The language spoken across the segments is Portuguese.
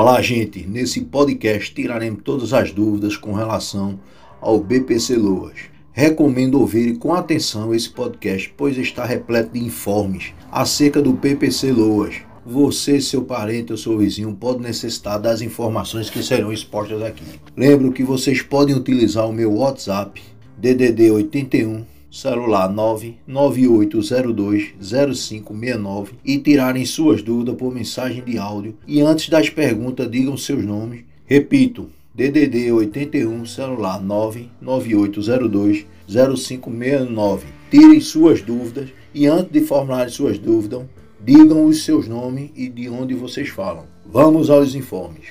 Olá, gente. Nesse podcast tiraremos todas as dúvidas com relação ao BPC Loas. Recomendo ouvir com atenção esse podcast, pois está repleto de informes acerca do PPC Loas. Você, seu parente ou seu vizinho pode necessitar das informações que serão expostas aqui. Lembro que vocês podem utilizar o meu WhatsApp DDD 81 celular 998020569 e tirarem suas dúvidas por mensagem de áudio e antes das perguntas digam seus nomes. Repito, DDD 81 celular 998020569. Tirem suas dúvidas e antes de formularem suas dúvidas, digam os seus nomes e de onde vocês falam. Vamos aos informes.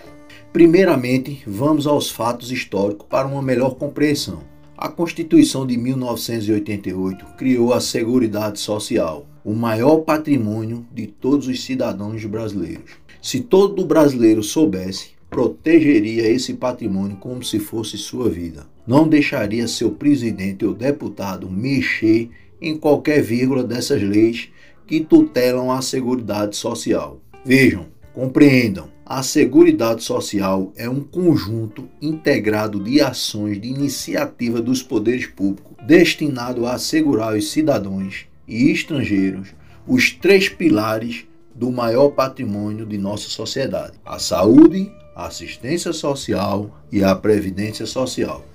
Primeiramente, vamos aos fatos históricos para uma melhor compreensão. A Constituição de 1988 criou a Seguridade Social, o maior patrimônio de todos os cidadãos brasileiros. Se todo brasileiro soubesse, protegeria esse patrimônio como se fosse sua vida. Não deixaria seu presidente ou deputado mexer em qualquer vírgula dessas leis que tutelam a Seguridade Social. Vejam, compreendam, a Seguridade Social é um conjunto integrado de ações de iniciativa dos poderes públicos destinado a assegurar os cidadãos e estrangeiros os três pilares do maior patrimônio de nossa sociedade: a saúde, a assistência social e a previdência social.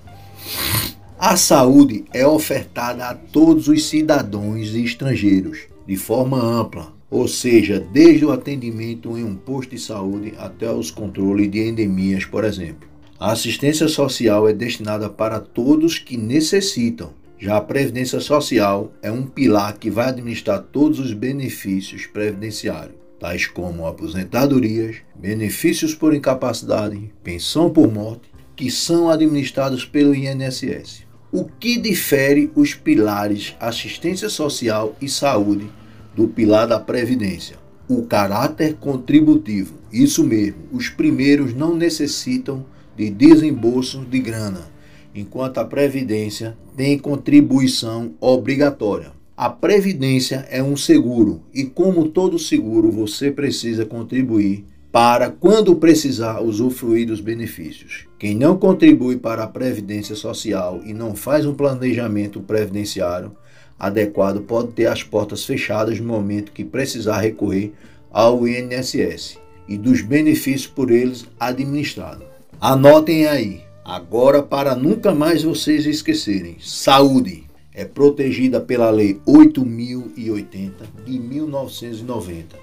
A saúde é ofertada a todos os cidadãos e estrangeiros de forma ampla, ou seja, desde o atendimento em um posto de saúde até os controles de endemias, por exemplo. A assistência social é destinada para todos que necessitam. Já a previdência social é um pilar que vai administrar todos os benefícios previdenciários, tais como aposentadorias, benefícios por incapacidade, pensão por morte, que são administrados pelo INSS. O que difere os pilares assistência social e saúde do pilar da Previdência. O caráter contributivo. Isso mesmo, os primeiros não necessitam de desembolso de grana, enquanto a Previdência tem contribuição obrigatória. A Previdência é um seguro e, como todo seguro, você precisa contribuir para, quando precisar, usufruir dos benefícios. Quem não contribui para a Previdência Social e não faz um planejamento previdenciário adequado pode ter as portas fechadas no momento que precisar recorrer ao INSS e dos benefícios por eles administrados. Anotem aí, agora para nunca mais vocês esquecerem: saúde é protegida pela Lei 8080 de 1990.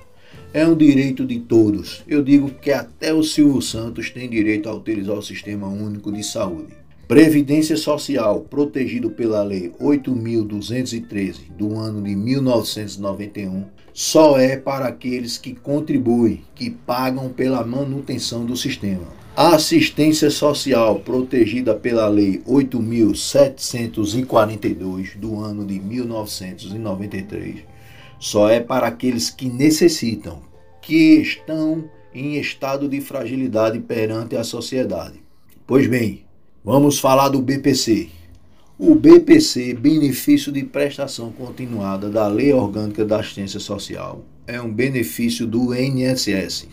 É um direito de todos. Eu digo que até o Silvio Santos tem direito a utilizar o Sistema Único de Saúde. Previdência Social, protegido pela Lei 8.213 do ano de 1991, só é para aqueles que contribuem, que pagam pela manutenção do sistema. Assistência social, protegida pela Lei 8.742 do ano de 1993, só é para aqueles que necessitam, que estão em estado de fragilidade perante a sociedade. Pois bem, Vamos falar do BPC. O BPC, Benefício de Prestação Continuada da Lei Orgânica da Assistência Social, é um benefício do INSS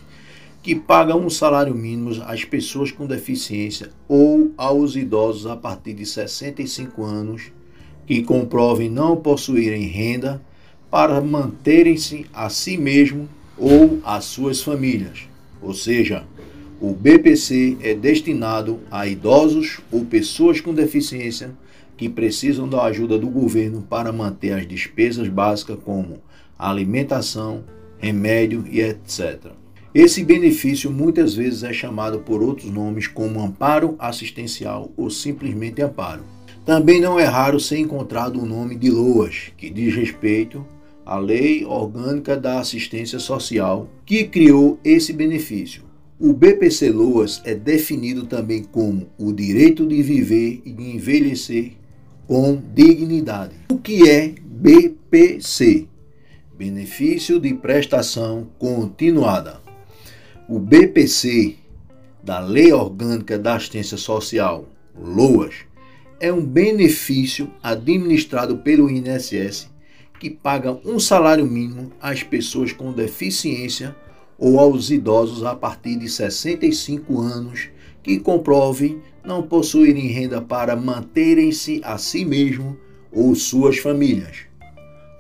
que paga um salário mínimo às pessoas com deficiência ou aos idosos a partir de 65 anos que comprovem não possuírem renda para manterem-se a si mesmo ou as suas famílias. Ou seja, o BPC é destinado a idosos ou pessoas com deficiência que precisam da ajuda do governo para manter as despesas básicas como alimentação, remédio e etc. Esse benefício muitas vezes é chamado por outros nomes como amparo assistencial ou simplesmente amparo. Também não é raro ser encontrado o nome de LOAS, que diz respeito à Lei Orgânica da Assistência Social, que criou esse benefício. O BPC Loas é definido também como o direito de viver e de envelhecer com dignidade. O que é BPC? Benefício de prestação continuada. O BPC da Lei Orgânica da Assistência Social, LOAS, é um benefício administrado pelo INSS que paga um salário mínimo às pessoas com deficiência ou aos idosos a partir de 65 anos que comprovem não possuírem renda para manterem-se a si mesmo ou suas famílias.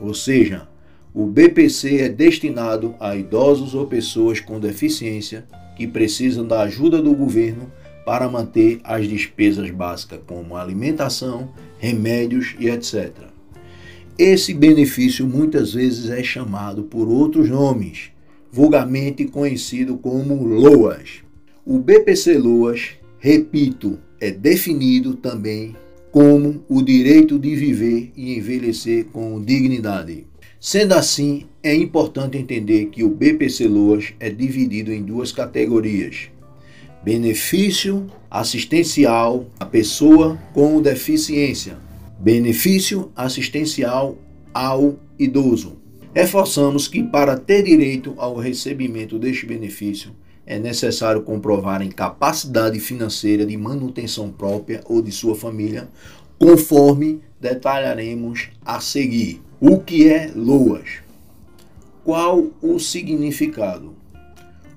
Ou seja, o BPC é destinado a idosos ou pessoas com deficiência que precisam da ajuda do governo para manter as despesas básicas, como alimentação, remédios e etc. Esse benefício muitas vezes é chamado por outros nomes, vulgarmente conhecido como LOAS. O BPC LOAS, repito, é definido também como o direito de viver e envelhecer com dignidade. Sendo assim, é importante entender que o BPC LOAS é dividido em duas categorias: benefício assistencial à pessoa com deficiência, benefício assistencial ao idoso. Reforçamos que para ter direito ao recebimento deste benefício, é necessário comprovar a capacidade financeira de manutenção própria ou de sua família, conforme detalharemos a seguir. O que é LOAS? Qual o significado?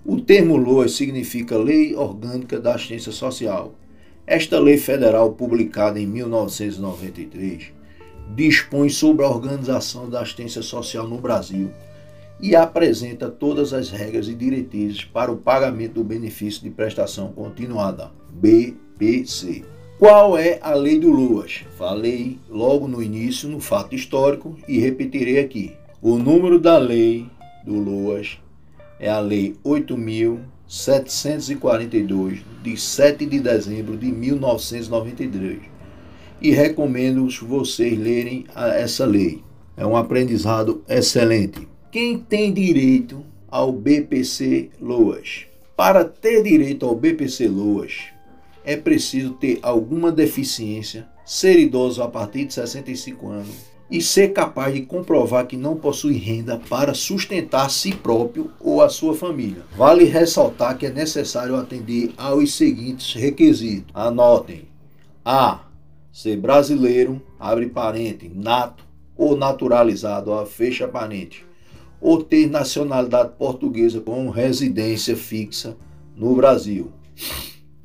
O termo LOAS significa Lei Orgânica da Assistência Social. Esta lei federal, publicada em 1993, dispõe sobre a organização da assistência social no Brasil e apresenta todas as regras e diretrizes para o pagamento do benefício de prestação continuada, BPC. Qual é a lei do LOAS? Falei logo no início no fato histórico e repetirei aqui. O número da lei do LOAS é a Lei 8.742, de 7 de dezembro de 1993. E recomendo vocês lerem essa lei. É um aprendizado excelente. Quem tem direito ao BPC Loas? Para ter direito ao BPC Loas, é preciso ter alguma deficiência, ser idoso a partir de 65 anos e ser capaz de comprovar que não possui renda para sustentar si próprio ou a sua família. Vale ressaltar que é necessário atender aos seguintes requisitos. Anotem: A. Ser brasileiro, abre parente, nato ou naturalizado, a fecha parente ou ter nacionalidade portuguesa com residência fixa no Brasil.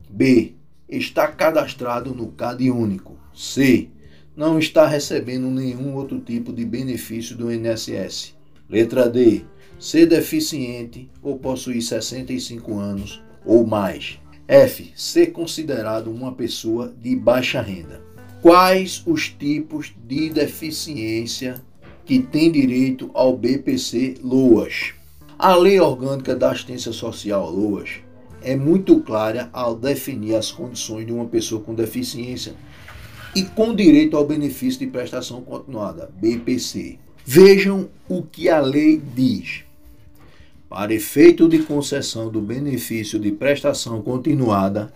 B. Está cadastrado no CAD único. C. Não está recebendo nenhum outro tipo de benefício do INSS. Letra D. Ser deficiente ou possuir 65 anos ou mais. F. Ser considerado uma pessoa de baixa renda. Quais os tipos de deficiência que tem direito ao BPC LOAS. A Lei Orgânica da Assistência Social LOAS é muito clara ao definir as condições de uma pessoa com deficiência e com direito ao benefício de prestação continuada, BPC. Vejam o que a lei diz. Para efeito de concessão do benefício de prestação continuada,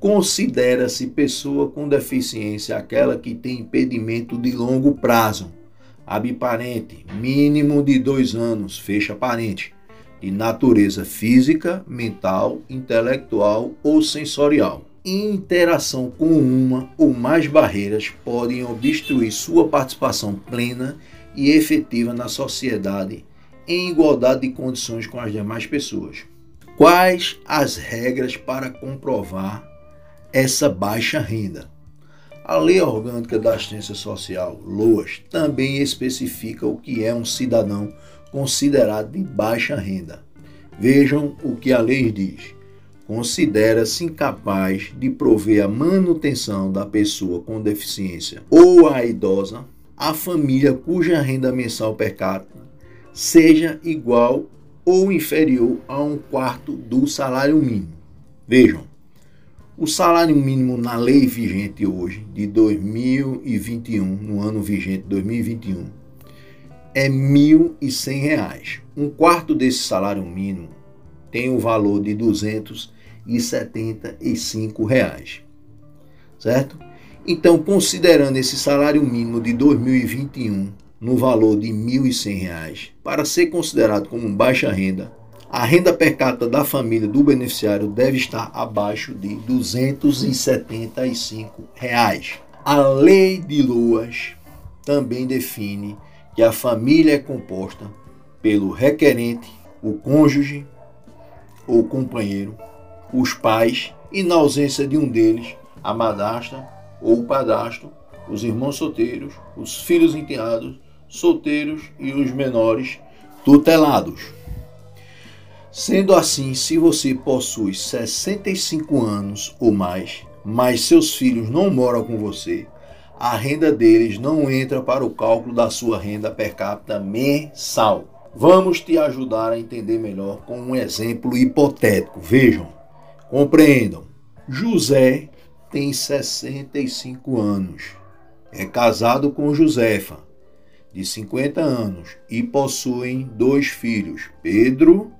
considera-se pessoa com deficiência aquela que tem impedimento de longo prazo abre parente, mínimo de dois anos, fecha parente, de natureza física, mental, intelectual ou sensorial. Interação com uma ou mais barreiras podem obstruir sua participação plena e efetiva na sociedade em igualdade de condições com as demais pessoas. Quais as regras para comprovar essa baixa renda? A Lei Orgânica da Assistência Social, LOAS, também especifica o que é um cidadão considerado de baixa renda. Vejam o que a lei diz. Considera-se incapaz de prover a manutenção da pessoa com deficiência ou a idosa, a família cuja renda mensal per capita seja igual ou inferior a um quarto do salário mínimo. Vejam, o salário mínimo na lei vigente hoje, de 2021, no ano vigente 2021, é R$ 1.100. Um quarto desse salário mínimo tem o um valor de 275 reais, certo? Então, considerando esse salário mínimo de 2021 no valor de R$ 1.100, para ser considerado como baixa renda, a renda per capita da família do beneficiário deve estar abaixo de 275 reais. A lei de luas também define que a família é composta pelo requerente, o cônjuge, ou companheiro, os pais e, na ausência de um deles, a madrasta ou o padrasto, os irmãos solteiros, os filhos enteados, solteiros e os menores tutelados. Sendo assim, se você possui 65 anos ou mais, mas seus filhos não moram com você, a renda deles não entra para o cálculo da sua renda per capita mensal. Vamos te ajudar a entender melhor com um exemplo hipotético. Vejam, compreendam. José tem 65 anos. É casado com Josefa, de 50 anos, e possuem dois filhos, Pedro,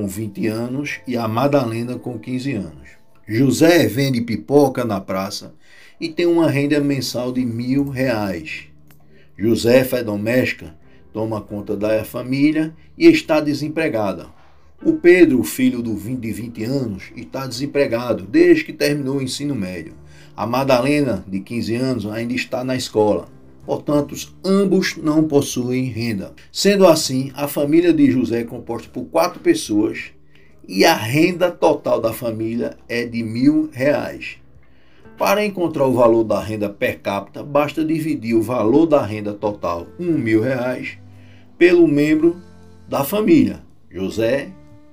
com 20 anos, e a Madalena, com 15 anos. José vende pipoca na praça e tem uma renda mensal de mil reais. Josefa é doméstica, toma conta da família e está desempregada. O Pedro, filho do 20, de 20 anos, está desempregado desde que terminou o ensino médio. A Madalena, de 15 anos, ainda está na escola. Portanto, ambos não possuem renda. Sendo assim, a família de José é composta por quatro pessoas e a renda total da família é de mil reais. Para encontrar o valor da renda per capita, basta dividir o valor da renda total, um mil reais, pelo membro da família, José,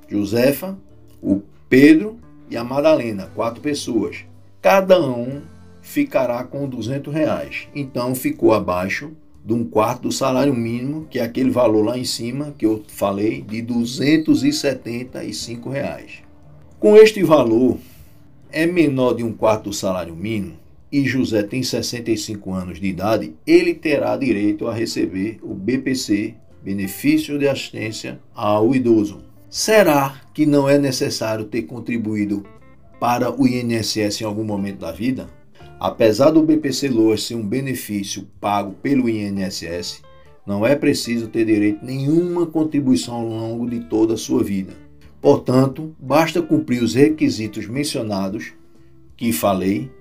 Josefa, o Pedro e a Madalena, quatro pessoas. Cada um ficará com 200 reais. Então ficou abaixo de um quarto do salário mínimo, que é aquele valor lá em cima que eu falei, de 275 reais. Com este valor, é menor de um quarto do salário mínimo e José tem 65 anos de idade, ele terá direito a receber o BPC, Benefício de Assistência ao Idoso. Será que não é necessário ter contribuído para o INSS em algum momento da vida? Apesar do BPC Loas ser um benefício pago pelo INSS, não é preciso ter direito a nenhuma contribuição ao longo de toda a sua vida. Portanto, basta cumprir os requisitos mencionados que falei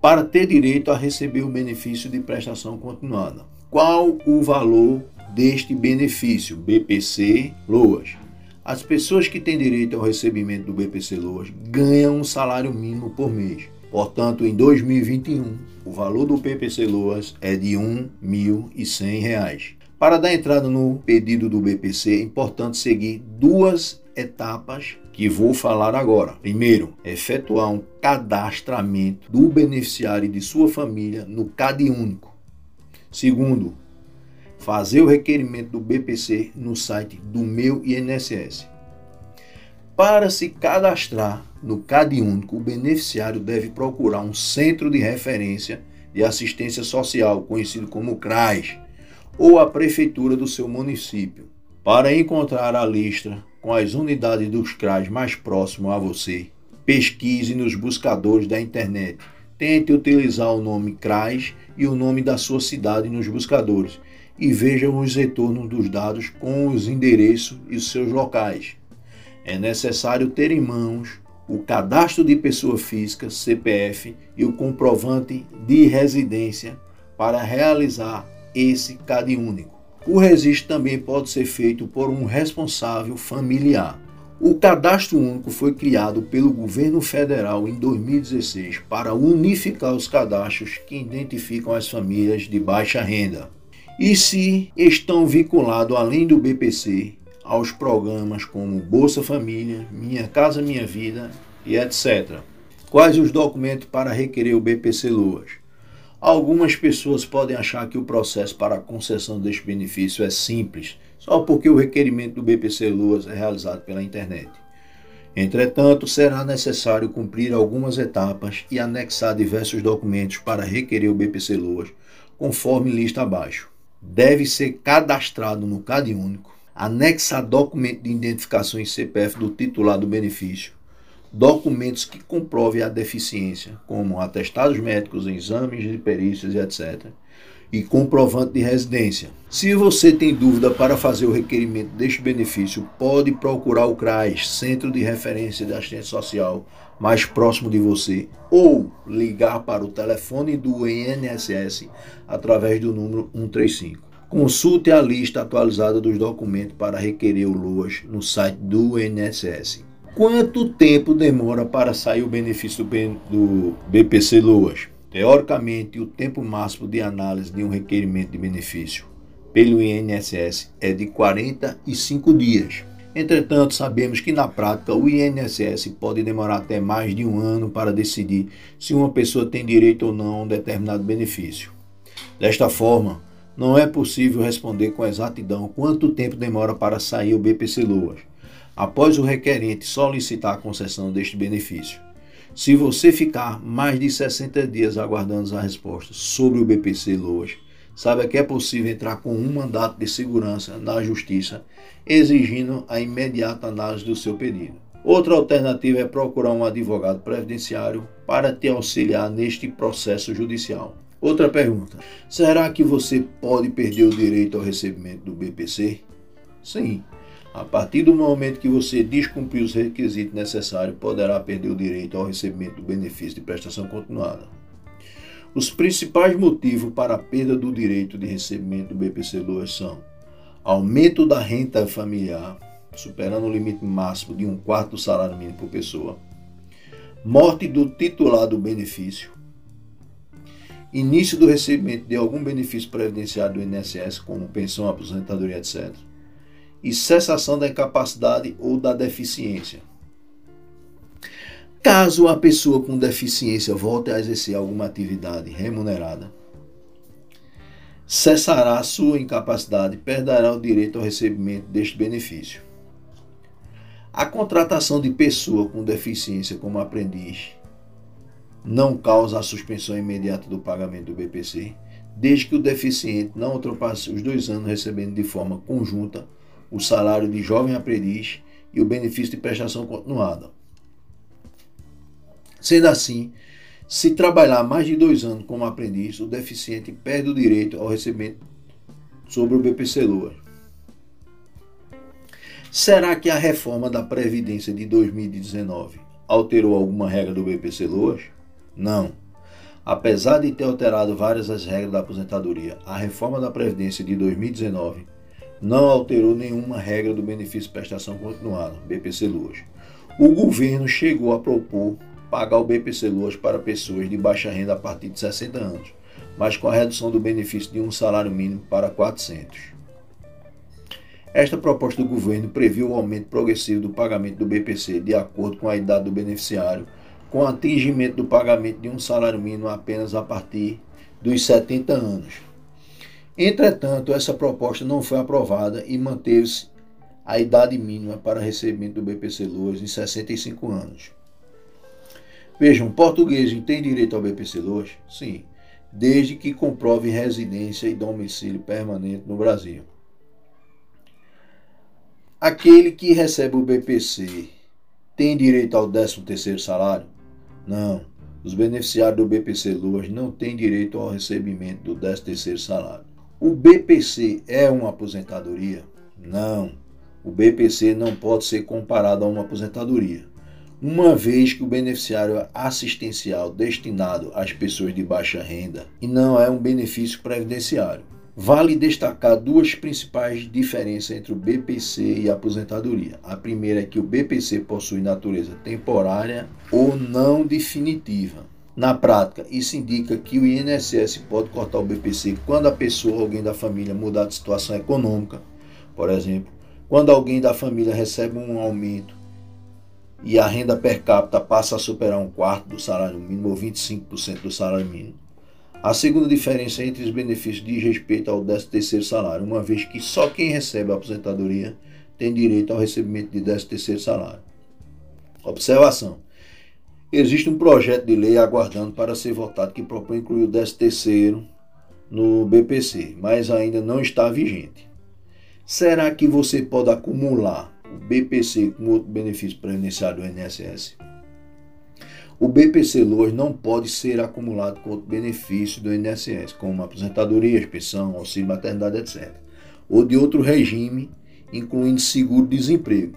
para ter direito a receber o benefício de prestação continuada. Qual o valor deste benefício BPC Loas? As pessoas que têm direito ao recebimento do BPC Loas ganham um salário mínimo por mês. Portanto, em 2021, o valor do BPC Loas é de R$ 1.100. Para dar entrada no pedido do BPC, é importante seguir duas etapas que vou falar agora. Primeiro, efetuar um cadastramento do beneficiário e de sua família no CAD único. Segundo, fazer o requerimento do BPC no site do meu INSS. Para se cadastrar no CAD único, o beneficiário deve procurar um centro de referência de assistência social, conhecido como CRAS, ou a prefeitura do seu município. Para encontrar a lista com as unidades dos CRAs mais próximo a você, pesquise nos buscadores da internet. Tente utilizar o nome CRAS e o nome da sua cidade nos buscadores e veja os retornos dos dados com os endereços e os seus locais. É necessário ter em mãos o cadastro de pessoa física, CPF, e o comprovante de residência para realizar esse CAD único. O registro também pode ser feito por um responsável familiar. O Cadastro Único foi criado pelo governo federal em 2016 para unificar os cadastros que identificam as famílias de baixa renda e se estão vinculados, além do BPC, aos programas como Bolsa Família, Minha Casa Minha Vida e etc. Quais os documentos para requerer o BPC Luas? Algumas pessoas podem achar que o processo para a concessão deste benefício é simples, só porque o requerimento do BPC Luas é realizado pela internet. Entretanto, será necessário cumprir algumas etapas e anexar diversos documentos para requerer o BPC Luas, conforme lista abaixo. Deve ser cadastrado no CAD único, anexar documento de identificação em CPF do titular do benefício, documentos que comprovem a deficiência, como atestados médicos, exames de perícias etc. E comprovante de residência. Se você tem dúvida para fazer o requerimento deste benefício, pode procurar o CRAS, Centro de Referência de Assistência Social, mais próximo de você, ou ligar para o telefone do INSS através do número 135. Consulte a lista atualizada dos documentos para requerer o LOAS no site do INSS. Quanto tempo demora para sair o benefício do BPC Loas? Teoricamente, o tempo máximo de análise de um requerimento de benefício pelo INSS é de 45 dias. Entretanto, sabemos que na prática o INSS pode demorar até mais de um ano para decidir se uma pessoa tem direito ou não a um determinado benefício. Desta forma, não é possível responder com exatidão quanto tempo demora para sair o BPC Loas, após o requerente solicitar a concessão deste benefício. Se você ficar mais de 60 dias aguardando a resposta sobre o BPC Loas, saiba que é possível entrar com um mandato de segurança na Justiça exigindo a imediata análise do seu pedido. Outra alternativa é procurar um advogado previdenciário para te auxiliar neste processo judicial. Outra pergunta: será que você pode perder o direito ao recebimento do BPC? Sim. A partir do momento que você descumprir os requisitos necessários, poderá perder o direito ao recebimento do benefício de prestação continuada. Os principais motivos para a perda do direito de recebimento do BPC Loas são aumento da renda familiar, superando o limite máximo de um quarto do salário mínimo por pessoa, morte do titular do benefício, início do recebimento de algum benefício previdenciário do INSS, como pensão, aposentadoria, etc., e cessação da incapacidade ou da deficiência. Caso a pessoa com deficiência volte a exercer alguma atividade remunerada, cessará sua incapacidade e perderá o direito ao recebimento deste benefício. A contratação de pessoa com deficiência como aprendiz não causa a suspensão imediata do pagamento do BPC, desde que o deficiente não ultrapasse os dois anos recebendo de forma conjunta o salário de jovem aprendiz e o benefício de prestação continuada. Sendo assim, se trabalhar mais de dois anos como aprendiz, o deficiente perde o direito ao recebimento sobre o BPC Lua. Será que a reforma da Previdência de 2019 alterou alguma regra do BPC Loas? Não. Apesar de ter alterado várias das regras da aposentadoria, a reforma da Previdência de 2019 não alterou nenhuma regra do benefício de prestação continuada, BPC Loas. O governo chegou a propor pagar o BPC Loas para pessoas de baixa renda a partir de 60 anos, mas com a redução do benefício de um salário mínimo para 400. Esta proposta do governo previu o aumento progressivo do pagamento do BPC de acordo com a idade do beneficiário, com atingimento do pagamento de um salário mínimo apenas a partir dos 70 anos. Entretanto, essa proposta não foi aprovada e manteve-se a idade mínima para recebimento do BPC Loas em 65 anos. Vejam, um português tem direito ao BPC Loas? Sim, desde que comprove residência e domicílio permanente no Brasil. Aquele que recebe o BPC tem direito ao 13º salário? Não. Os beneficiários do BPC Loas não têm direito ao recebimento do 13º salário. O BPC é uma aposentadoria? Não. O BPC não pode ser comparado a uma aposentadoria uma vez que o beneficiário é assistencial destinado às pessoas de baixa renda e não é um benefício previdenciário. Vale destacar duas principais diferenças entre o BPC e a aposentadoria. A primeira é que o BPC possui natureza temporária ou não definitiva. Na prática, isso indica que o INSS pode cortar o BPC quando a pessoa ou alguém da família mudar de situação econômica. Por exemplo, quando alguém da família recebe um aumento e a renda per capita passa a superar um quarto do salário mínimo ou 25% do salário mínimo. A segunda diferença entre os benefícios diz respeito ao 13º salário, uma vez que só quem recebe a aposentadoria tem direito ao recebimento de 13º salário. Observação. Existe um projeto de lei aguardando para ser votado que propõe incluir o 13º no BPC, mas ainda não está vigente. Será que você pode acumular o BPC com outro benefício previdenciário do INSS. O BPC Loas não pode ser acumulado com outro benefício do INSS, como aposentadoria, pensão, auxílio maternidade, etc., ou de outro regime, incluindo seguro-desemprego.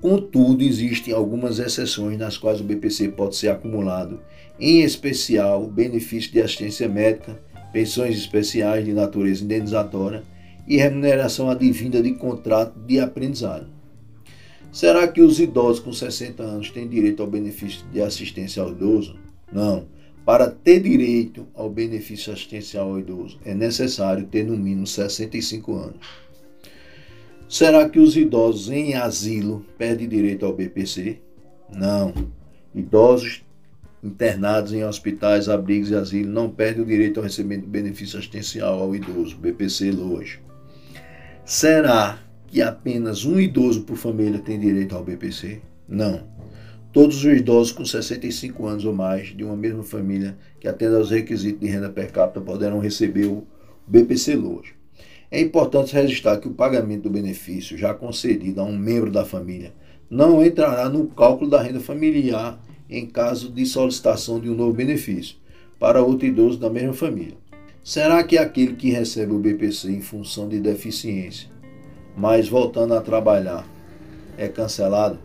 Contudo, existem algumas exceções nas quais o BPC pode ser acumulado, em especial benefício de assistência médica, pensões especiais de natureza indenizatória e remuneração advinda de contrato de aprendizado. Será que os idosos com 60 anos têm direito ao benefício de assistência ao idoso? Não. Para ter direito ao benefício assistencial ao idoso, é necessário ter no mínimo 65 anos. Será que os idosos em asilo perdem direito ao BPC? Não. Idosos internados em hospitais, abrigos e asilos não perdem o direito ao recebimento do benefício assistencial ao idoso, BPC LOAS. Será que apenas um idoso por família tem direito ao BPC? Não. Todos os idosos com 65 anos ou mais de uma mesma família que atenda aos requisitos de renda per capita poderão receber o BPC LOAS. É importante registrar que o pagamento do benefício já concedido a um membro da família não entrará no cálculo da renda familiar em caso de solicitação de um novo benefício para outro idoso da mesma família. Será que aquele que recebe o BPC em função de deficiência, mas voltando a trabalhar, é cancelado?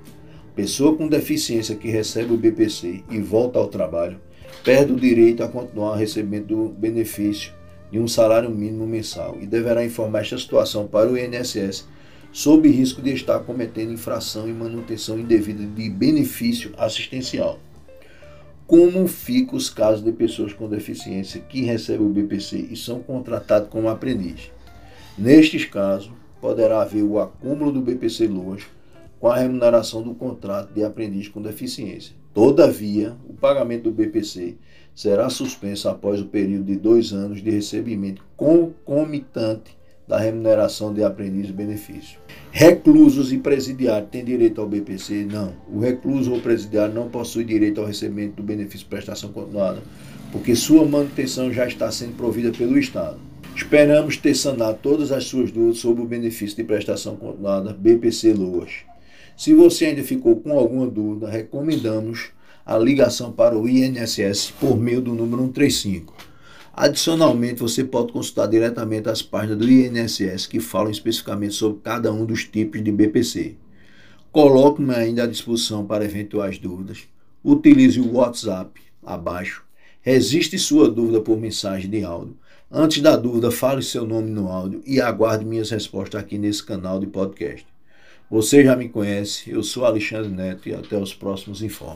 Pessoa com deficiência que recebe o BPC e volta ao trabalho perde o direito a continuar recebendo o benefício de um salário mínimo mensal e deverá informar esta situação para o INSS sob risco de estar cometendo infração e manutenção indevida de benefício assistencial. Como ficam os casos de pessoas com deficiência que recebem o BPC e são contratados como aprendiz? Nestes casos, poderá haver o acúmulo do BPC Loas com a remuneração do contrato de aprendiz com deficiência. Todavia, o pagamento do BPC será suspenso após o período de dois anos de recebimento concomitante da remuneração de aprendiz benefício. Reclusos e presidiários têm direito ao BPC? Não. O recluso ou presidiário não possui direito ao recebimento do benefício prestação continuada, porque sua manutenção já está sendo provida pelo Estado. Esperamos ter sanado todas as suas dúvidas sobre o benefício de prestação continuada BPC Loas. Se você ainda ficou com alguma dúvida, recomendamos a ligação para o INSS por meio do número 135. Adicionalmente, você pode consultar diretamente as páginas do INSS que falam especificamente sobre cada um dos tipos de BPC. Coloque-me ainda à disposição para eventuais dúvidas. Utilize o WhatsApp abaixo. Resiste sua dúvida por mensagem de áudio. Antes da dúvida, fale seu nome no áudio e aguarde minhas respostas aqui nesse canal de podcast. Você já me conhece, eu sou Alexandre Neto e até os próximos informes.